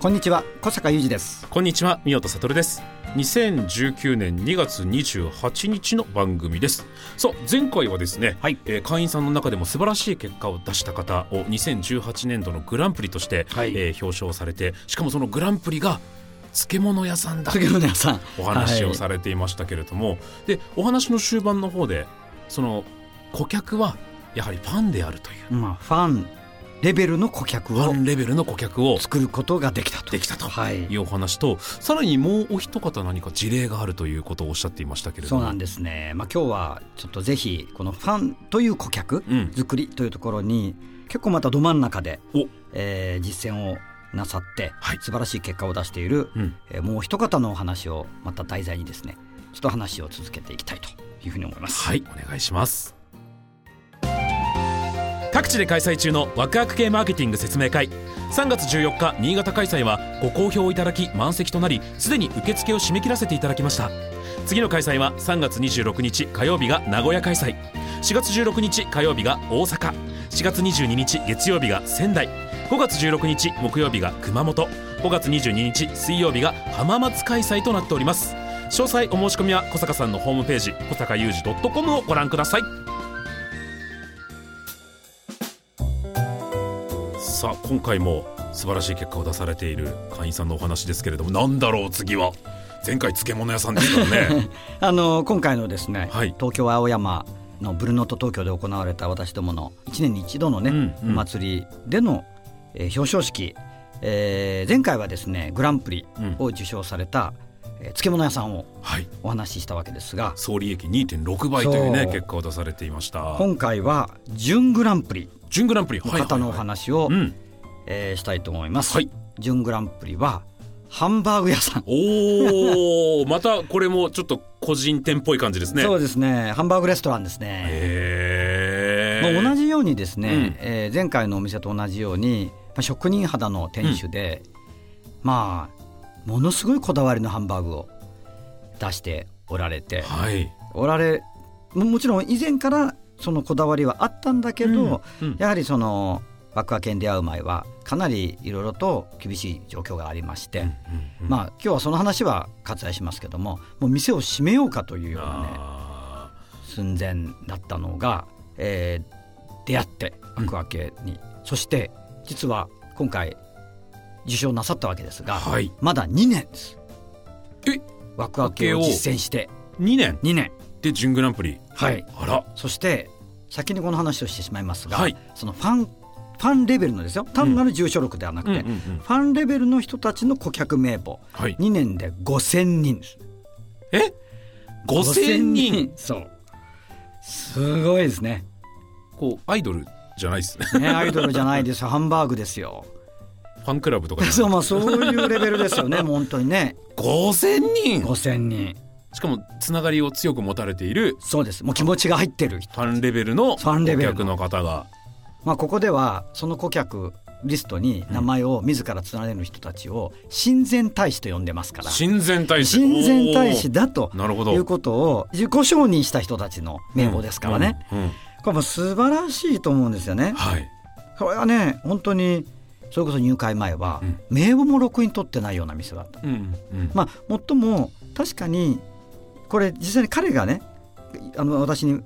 こんにちは小坂雄二です。こんにちは宮田悟です。2019年2月28日の番組です。さあ前回はですね、はい。えー会員さんの中でも素晴らしい結果を出した方を2018年度のグランプリとして、はい。えー表彰されてしかもそのグランプリが漬物屋さんだ杉村さん。お話をされれていましたけれども、でお話の終盤の方でその顧客はやはりファンであるという。まあファンレベルの顧客フをレベルの顧客を作ることができたと。できたと。はい。いうお話とさらにもうお一方何か事例があるということをおっしゃっていましたけれども。そうなんですね、まあ、今日はちょっとぜひこのファンという顧客うん。作りというところに結構またど真ん中でお、えー実践をなさってはい。素晴らしい結果を出している、うん。えーもう一方のお話をまた題材にですねちょっと話を続けていきたいというふうに思います。はいお願いします各地で開催中のワクワク系マーケティング説明会。3月14日新潟開催はご好評いただき満席となりすでに受付を締め切らせていただきました。次の開催は3月26日火曜日が名古屋開催。4月16日火曜日が大阪。4月22日月曜日が仙台。5月16日木曜日が熊本。5月22日水曜日が浜松開催となっております。詳細お申し込みは小坂さんのホームページ小坂雄二 .com をご覧ください。さあ今回も素晴らしい結果を出されている会員さんのお話ですけれどもなんだろう次は。前回漬物屋さんですからね。あの今回のですね、はい。東京青山のブルーノート東京で行われた私どもの1年に一度のね、うんうん。お祭りでの、えー表彰式、えー前回はですねグランプリを受賞された、えー漬物屋さんをはい。お話ししたわけですが。総利益2.6倍というね結果を出されていました。今回は準グランプリ準グランプリ。の方のお話を、うん。えーしたいと思います、はい。準グランプリはハンバーグ屋さん、おお またこれもちょっと個人店っぽい感じですね。そうですね。ハンバーグレストランですね。へえまあ、同じようにですね、うん。えー前回のお店と同じように、まあ、職人肌の店主で、まあものすごいこだわりのハンバーグを出しておられてはい。おられももちろん以前からそのこだわりはあったんだけど、うんうん。やはりそのワクワケン出会う前はかなりいろいろと厳しい状況がありまして、まあ今日はその話は割愛しますけどももう店を閉めようかというようなねあ寸前だったのが、えー出会ってアクア系に、そして実は今回受賞なさったわけですが、ーはい。まだ2年です。え？ワクワ系を実践して。2年？2年で準グランプリ。はい。あら。そして先にこの話をしてしまいますが、はい。そのファンファンレベルのですよ。単なる重賞録ではなくて、うん。うんうんファンレベルの人たちの顧客名簿。はい。2年で5000人。ですえ5000人。そう。すごいですね。こうアイドルじゃないですね。ねアイドルじゃないですよ。ハンバーグですよ。ファンクラブとかそうまあそういうレベルですよねもう本当にね。5000人？5000人しかもつながりを強く持たれているそうです。もう気持ちが入ってる人。ファンレベルの顧客の方が。まあここではその顧客リストに名前を自ら連ねる人たちを親善大使と呼んでますから。親善大使。親善大使だとおー。なるほどいうことを自己承認した人たちの名簿ですからね、うん。うん。うん。これも素晴らしいと思うんですよね。はい。これはね本当にそれこそ入会前はうん。名簿もろくに取ってないような店だった。うん。うん。まあもっとも確かにこれ実際に彼がねあの私に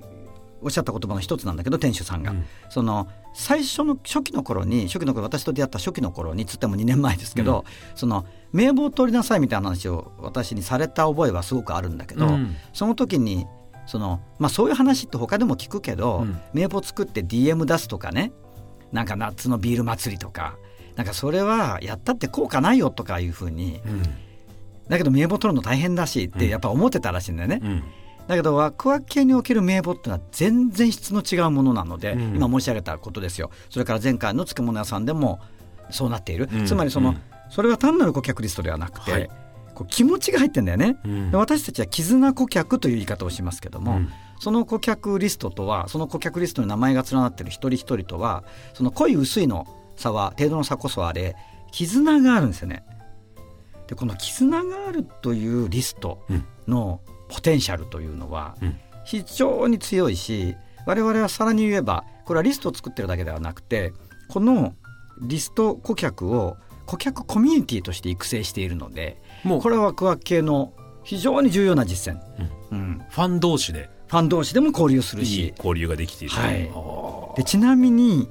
おっしゃった言葉の一つなんだけど店主さんが、うん。その最初の初期の頃に初期の頃私と出会った初期の頃につっても2年前ですけど、その名簿を取りなさいみたいな話を私にされた覚えはすごくあるんだけど、うん。その時にその、まあ、そういう話って他でも聞くけど、うん。名簿作って DM 出すとかねなんか夏のビール祭りとかなんかそれはやったって効果ないよとかいうふうにうんだけど名簿取るの大変だしってやっぱ思ってたらしいんだよね、うん。だけどワクワク系における名簿ってのは全然質の違うものなので、うん。今申し上げたことですよ。それから前回の漬物屋さんでもそうなっている、うん。つまりその、うん。それは単なる顧客リストではなくて、はい。こう気持ちが入ってんだよね、私たちは絆顧客という言い方をしますけども、うん。その顧客リストとはその顧客リストに名前が連なっている一人一人とはその濃い薄いの差は程度の差こそあれ絆があるんですよね。でこの絆があるというリストのポテンシャルというのはうん。非常に強いし我々はさらに言えばこれはリストを作ってるだけではなくてこのリスト顧客を顧客コミュニティとして育成しているのでもうこれはワクワク系の非常に重要な実践、うん、ファン同士で。ファン同士でも交流するし。交流ができている、はい。あでちなみに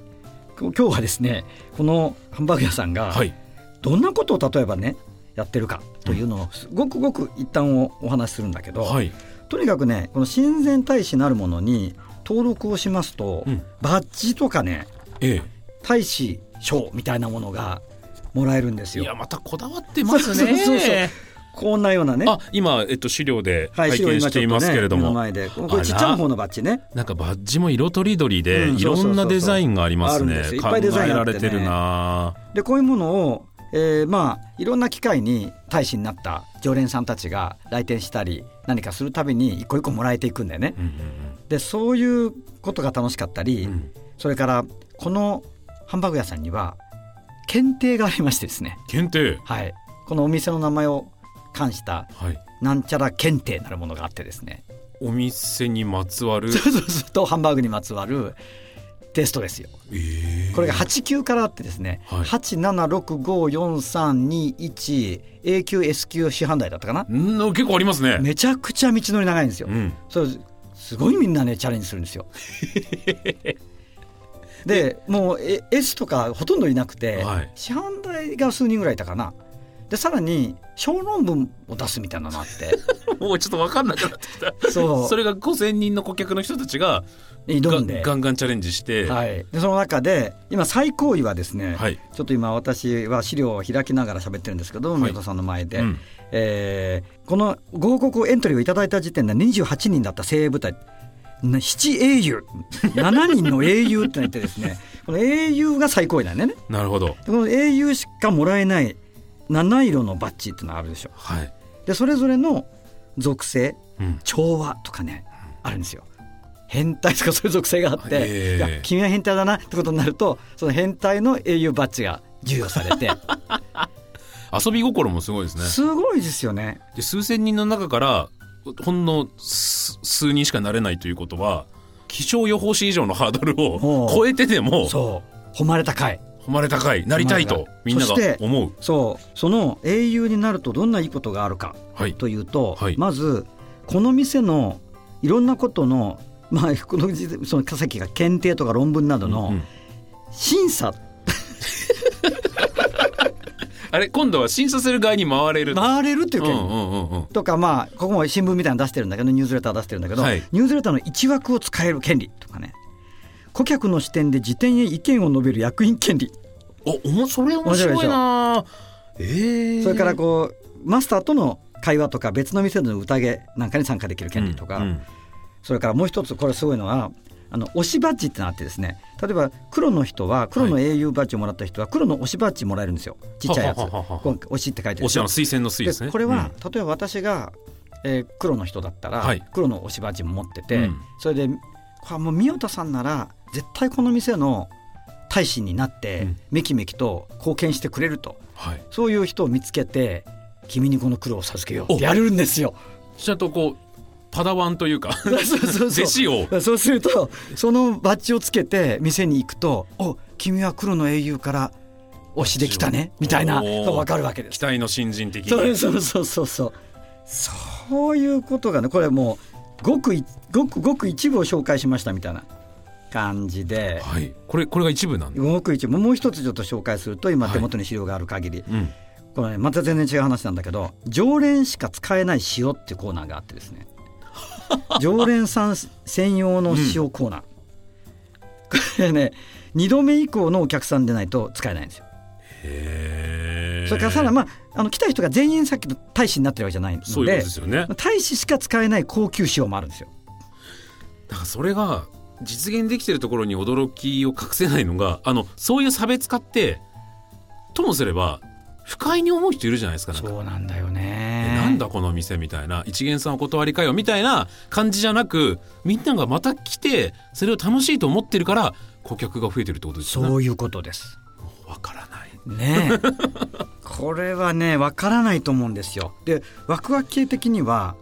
今日はですねこのハンバーグ屋さんがーはい。どんなことを例えばねやってるかというのをごくごく一旦をお話しするんだけど、はい。とにかくねこの親善大使なるものに登録をしますと、うん。バッジとかねえ大使賞みたいなものがもらえるんですよ。えいやまたこだわってますね。そうそうそうこんなようなね。あ今、えっと、資料ではい、拝見していますけれども、っとね目の前で。これちっちゃな方のバッジね。なんかバッジも色とりどりで、うんいろんなデザインがありますね。いっぱいデザインね。られてるなでこういうものを、えーまあいろんな機会に大使になった常連さんたちが来店したり何かするたびに一個一個もらえていくんだよね。うんでそういうことが楽しかったり、それからこのハンバーグ屋さんには検定がありましてですね、検定？はい、このお店の名前を冠したはい。なんちゃら検定なるものがあってですね。お店にまつわる？そうそうそう。とハンバーグにまつわるテストですよ。えーこれが8級からあってですね、はい87654321 A 級 S 級師範代だったかな、うん結構ありますねめちゃくちゃ道のり長いんですよ。うんそれすごいみんなねチャレンジするんですよ。でもうえ S とかほとんどいなくて、はい師範代が数人ぐらいいたかな。でさらに小論文を出すみたいなのがあって。もうちょっと分かんなくなってきた。そう。それが5000人の顧客の人たちが挑んで。ガガンガンチャレンジして。はい、でその中で今最高位はですね、はい。ちょっと今私は資料を開きながら喋ってるんですけど、い。宮田さんの前で、うん。えーこのご報告エントリーをいただいた時点で28人だった精鋭部隊な7英雄7人の英雄ってなってですねこの英雄が最高位なんだよね。なるほど。でこの英雄しかもらえない七色のバッジっていうのがあるでしょ。はい、でそれぞれの属性うん、調和とかねあるんですよ。変態とかそういう属性があって、へー君は変態だなってことになるとその変態の英雄バッジが授与されて。遊び心もすごいですね。すごいですよね。で数千人の中からほんの数数人しかなれないということは気象予報士以上のハードルを超えてでもそう。誉れ高い誉れ高いなりたいとみんなが思う。そうその英雄になるとどんないいことがあるかはい。というと、はい。まずこの店のいろんなことのまあこのそのさっきが検定とか論文などうんのうん。審査、あれ今度は審査する側に回れる。回れるっていう権利、うんうんうんうん。とかまあここも新聞みたいなの出してるんだけどニュースレター出してるんだけど、はい。ニュースレターの一枠を使える権利とかね。顧客の視点で辞典へ意見を述べる役員権利おおもそれ面白いなえー、それからこうマスターとの会話とか別の店での宴なんかに参加できる権利とか、うんうん。それからもう一つこれすごいのはあの推しバッジってのがあってですね。例えば黒の人は黒の英雄バッジをもらった人は黒の推しバッジもらえるんですよ。ちっちゃいやつ。推しって書いてる。おしゃの推薦の推ですねこれは、例えば私が、えー黒の人だったら、はい。黒の推しバッジも持ってて、うん。それでこれはもう宮田さんなら絶対この店の大使になって、うん。めきめきと貢献してくれると。はい。そういう人を見つけて君にこの黒を授けよう。っお。てやるんですよ。ちゃんとこうパダワンというか 弟子を。そうするとそのバッジをつけて店に行くと「お君は黒の英雄から推しできたね」みたいなおー。が分かるわけです。期。待の新人的そうそうそうそうそう。そういうことがねこれもうごくいごくごく一部を紹介しましたみたいな感じで。はい。これこれが一部なんく一部。もう一つちょっと紹介すると今はい。手元に資料がある限り、うん。これねまた全然違う話なんだけど常連しか使えない塩っていうコーナーがあってですね。常連さん専用の塩コーナー、これね2度目以降のお客さんでないと使えないんですよ。それからさらに、まあ、あの来た人が全員さっきの大使になってるわけじゃないのでそういうですよね。大使しか使えない高級仕様もあるんですよ。だからそれが実現できてるところに驚きを隠せないのがあのそういう差別化ってともすれば不快に思う人いるじゃないですかそうなんだよえね。なんだこの店みたいな一元さんお断りかよみたいな感じじゃなくみんながまた来てそれを楽しいと思ってるから顧客が増えてるってことですよねそういうことです。わからないねえ これはねわからないと思うんですよ。でワクワク系的には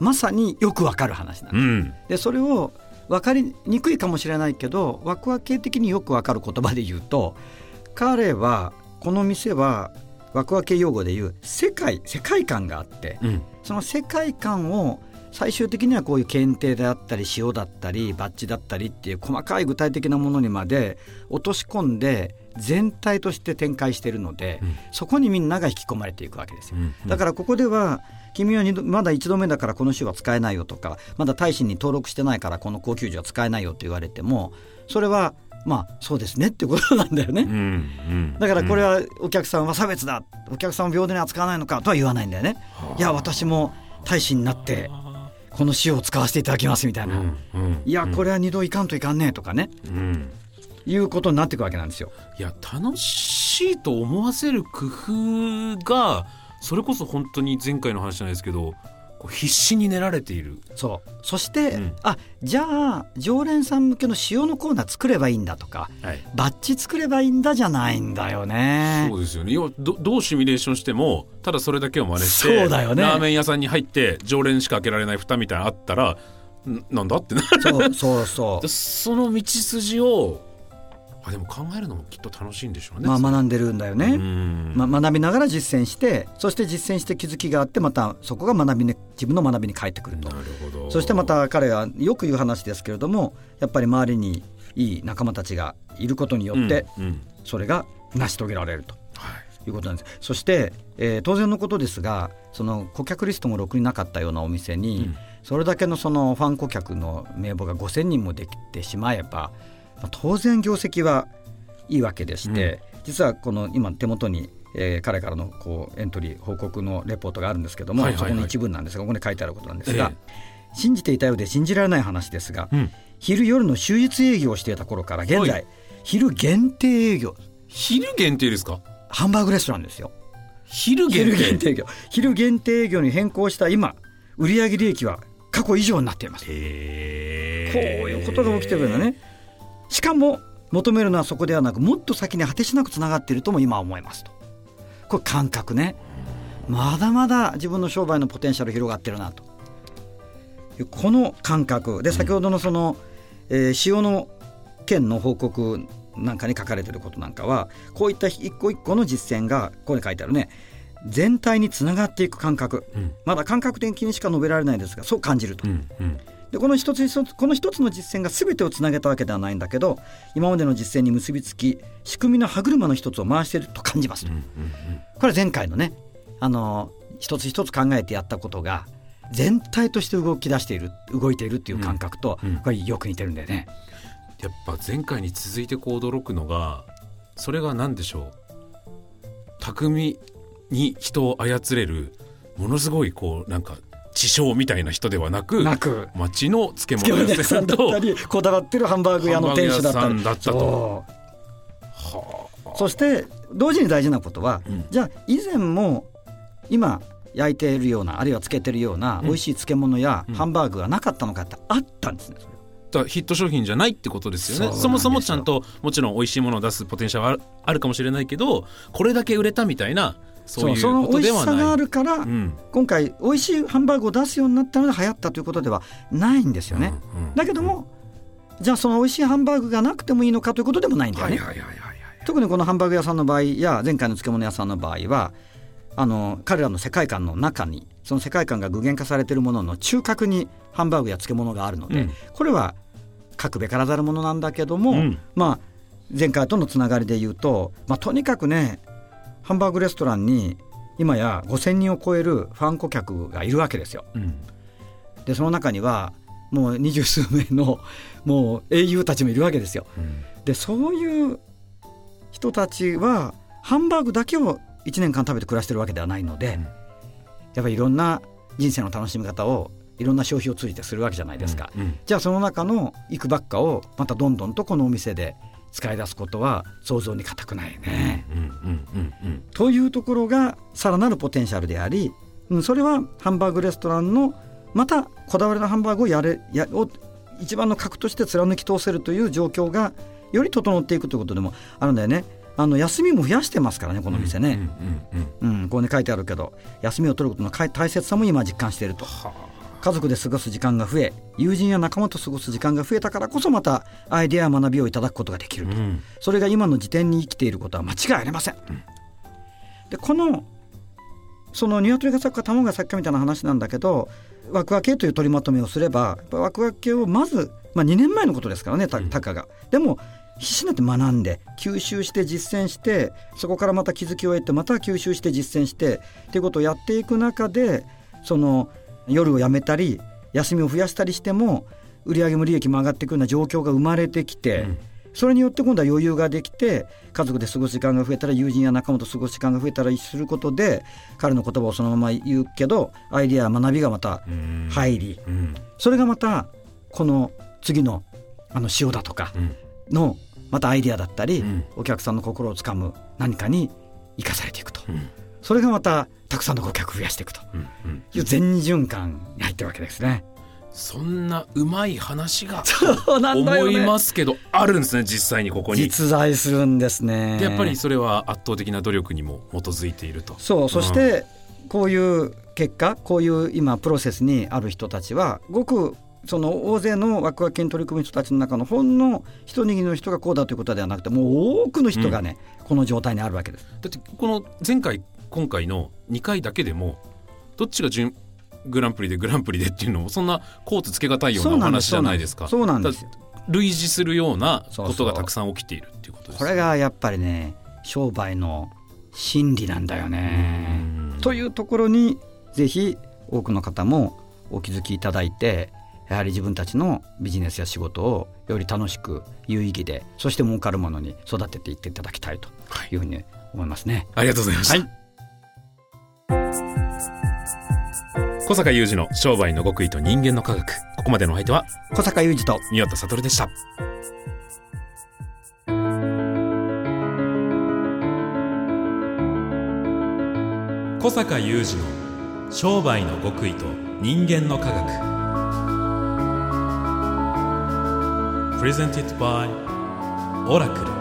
まさによくわかる話なんですうんでそれを分かりにくいかもしれないけどワクワク系的によく分かる言葉で言うと彼はこの店はワクワク系用語で言う世界世界観があってうん。その世界観を最終的にはこういう検定であったり塩だったりバッジだったりっていう細かい具体的なものにまで落とし込んで全体として展開しているので、うん。そこにみんなが引き込まれていくわけですよ。うん。だからここでは君はまだ1度目だからこの種は使えないよとかまだ大使に登録してないからこの高級樹は使えないよって言われてもそれはまあそうですねってことなんだよね。うんうんだからこれはお客さんは差別だお客さんを平等に扱わないのかとは言わないんだよね。いや私も大使になってこの塩を使わせていただきますみたいな。うんうんいやこれは二度いかんといかんねとかねうんいうことになっていくわけなんですよ。いや楽しいと思わせる工夫がそれこそ本当に前回の話じゃないですけど必死に練られている。そう。そして、うん。あじゃあ常連さん向けの塩のコーナー作ればいいんだとかはい。バッジ作ればいいんだじゃないんだよね。そう。ですよね。要はどどうシミュレーションしてもただそれだけを真似してそうだよね。ラーメン屋さんに入って常連しか開けられない蓋みたいなのあったらんなんだってなそうそうそ でその道筋をあでも考えるのもきっと楽しいんでしょうう。ね。まあ学んでるんだようね。ん。まあ、学びながら実践してそして実践して気づきがあってまたそこが学びに自分の学びに返ってくると。なるほど。そしてまた彼はよく言う話ですけれどもやっぱり周りにいい仲間たちがいることによってうんうん。それが成し遂げられると。はい。いうことなんです。そして、えー当然のことですがその顧客リストもろくになかったようなお店に、うん。それだけのそのファン顧客の名簿が5,000人もできてしまえば、まあ当然業績はいいわけでして、実はこの今手元に、えー彼からのこうエントリー報告のレポートがあるんですけども、はいはいはい。そこの一文なんですがここに書いてあることなんですが、え信じていたようで信じられない話ですが、うん。昼夜の終日営業をしていた頃から現在、はい。昼限定営業。昼限定ですか？ハンバーグレストランですよ。昼限定。昼限定営業。昼限定営業に変更した今売上利益は過去以上になっています。こへういうことが起きてるんだねしかも求めるのはそこではなくもっと先に果てしなくつながっているとも今は思いますと。これ感覚ね。まだまだ自分の商売のポテンシャル広がってるなと。この感覚。で先ほどのその、えー塩の件の報告なんかに書かれてることなんかはこういった一個一個の実践がここに書いてあるね。全体につながっていく感覚。うん。まだ感覚的にしか述べられないですがそう感じると、うんうんでこの一つ一つこの一つの実践が全てをつなげたわけではないんだけど今までの実践に結びつき仕組みの歯車の一つを回していると感じます。と、うんうん。これ前回のねあの一つ一つ考えてやったことが全体として動き出している動いているっていう感覚と、うんうん。これよく似てるんだよね。やっぱ前回に続いてこう驚くのがそれが何でしょう？巧みに人を操れるものすごいこうなんか知性みたいな人ではなくなく。町の漬漬物屋さんだったりこだわってるハンバーグ屋の店主だったり。だったと。そして同時に大事なことは、うん。じゃあ以前も今焼いているようなあるいは漬けてるようなうん。美味しい漬物やうん。ハンバーグがなかったのかってあったんですね。ヒット商品じゃないってことですよね。そもそもちゃんともちろん美味しいものを出すポテンシャルはあるかもしれないけどこれだけ売れたみたいなそういうそのこと美味しさではないがあるから、うん。今回美味しいハンバーグを出すようになったので流行ったということではないんですよね。うんうんだけども、じゃあその美味しいハンバーグがなくてもいいのかということでもないんだよね。はいはいはいはいはい。特にこのハンバーグ屋さんの場合や前回の漬物屋さんの場合はあの彼らの世界観の中にその世界観が具現化されているものの中核にハンバーグや漬物があるので、うん。これは書くべからざるものなんだけども、うん。まあ前回とのつながりで言うと、まあ、とにかくねハンバーグレストランに今や5,000人を超えるファン顧客がいるわけですよ。うんでその中にはもう二十数名のもう英雄たちもいるわけですよ。うんでそういう人たちはハンバーグだけを1年間食べて暮らしてるわけではないので、やっぱりいろんな人生の楽しみ方をいろんな消費を通じてするわけじゃないですか、うんうんじゃあその中のいくばっかをまたどんどんとこのお店で使い出すことは想像に難くないね。うんうんうんうんというところがさらなるポテンシャルであり、うん、それはハンバーグレストランのまたこだわりのハンバーグをやれやを一番の核として貫き通せるという状況がより整っていくということでもあるんだよね。あの休みも増やしてますからねこの店ね、うんうんうんうんここに書いてあるけど休みを取ることの大切さも今実感していると。は家族で過ごす時間が増え友人や仲間と過ごす時間が増えたからこそまたアイデアや学びをいただくことができると、あうん。それが今の時点に生きていることは間違いありません。でこのその鶏が先か卵が先かみたいな話なんだけどワクワク系という取りまとめをすればワクワク系をまず、まあ、2年前のことですからねたうんタカが。でも必死になって学んで吸収して実践してそこからまた気づきを得てまた吸収して実践してっていうことをやっていく中でその夜をやめたり休みを増やしたりしても売り上げも利益も上がっていくような状況が生まれてきて、うんそれによって今度は余裕ができて家族で過ごす時間が増えたら友人や仲間と過ごす時間が増えたらすることで彼の言葉をそのまま言うけどアイデアや学びがまたうん。入り。うん。それがまたこの次のあの塩だとかうん。のまたアイデアだったり、うん。お客さんの心をつかむ何かに生かされていくと。うん。それがまたたくさんの顧客を増やしていくと。いう全循環に入ってるわけですね。そんなうまい話が思いねますけどあるんですね実際にここに。実在するんですね。でやっぱりそれは圧倒的な努力にも基づいていると。そうそしてこういう結果こういう今プロセスにある人たちはごくその大勢のワクワクに取り組む人たちの中のほんの一握りの人がこうだということではなくてもう多くの人がね、この状態にあるわけです。だってこの前回今回の2回だけでもどっちが準グランプリでグランプリでっていうのもそんなコーツつけがたいようなお話じゃないですか。そうなんです類似するようなことがたくさん起きているっていうことです。これがやっぱりね商売の真理なんだよね。うんというところにぜひ多くの方もお気づきいただいてやはり自分たちのビジネスや仕事をより楽しく有意義でそして儲かるものに育てていっていただきたいとはいいうふうに思いますね。ありがとうございました。はい小坂雄二の商売の極意と人間の科学。ここまでのお相手は小坂雄二と宮田悟でした。小坂雄二の商売の極意と人間の科学。Presented by オラクル